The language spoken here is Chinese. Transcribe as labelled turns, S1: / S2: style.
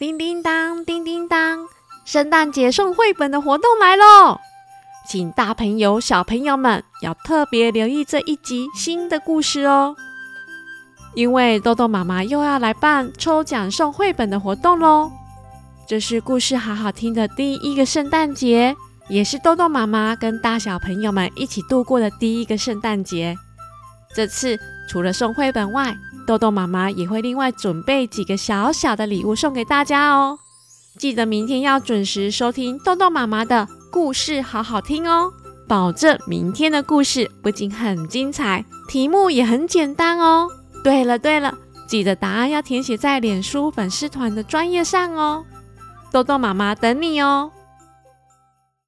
S1: 叮叮当，叮叮当，圣诞节送绘本的活动来喽！请大朋友、小朋友们要特别留意这一集新的故事哦，因为豆豆妈妈又要来办抽奖送绘本的活动喽。这是故事好好听的第一个圣诞节，也是豆豆妈妈跟大小朋友们一起度过的第一个圣诞节。这次除了送绘本外，豆豆妈妈也会另外准备几个小小的礼物送给大家哦。记得明天要准时收听豆豆妈妈的故事，好好听哦。保证明天的故事不仅很精彩，题目也很简单哦。对了对了，记得答案要填写在脸书粉丝团的专页上哦。豆豆妈妈等你哦。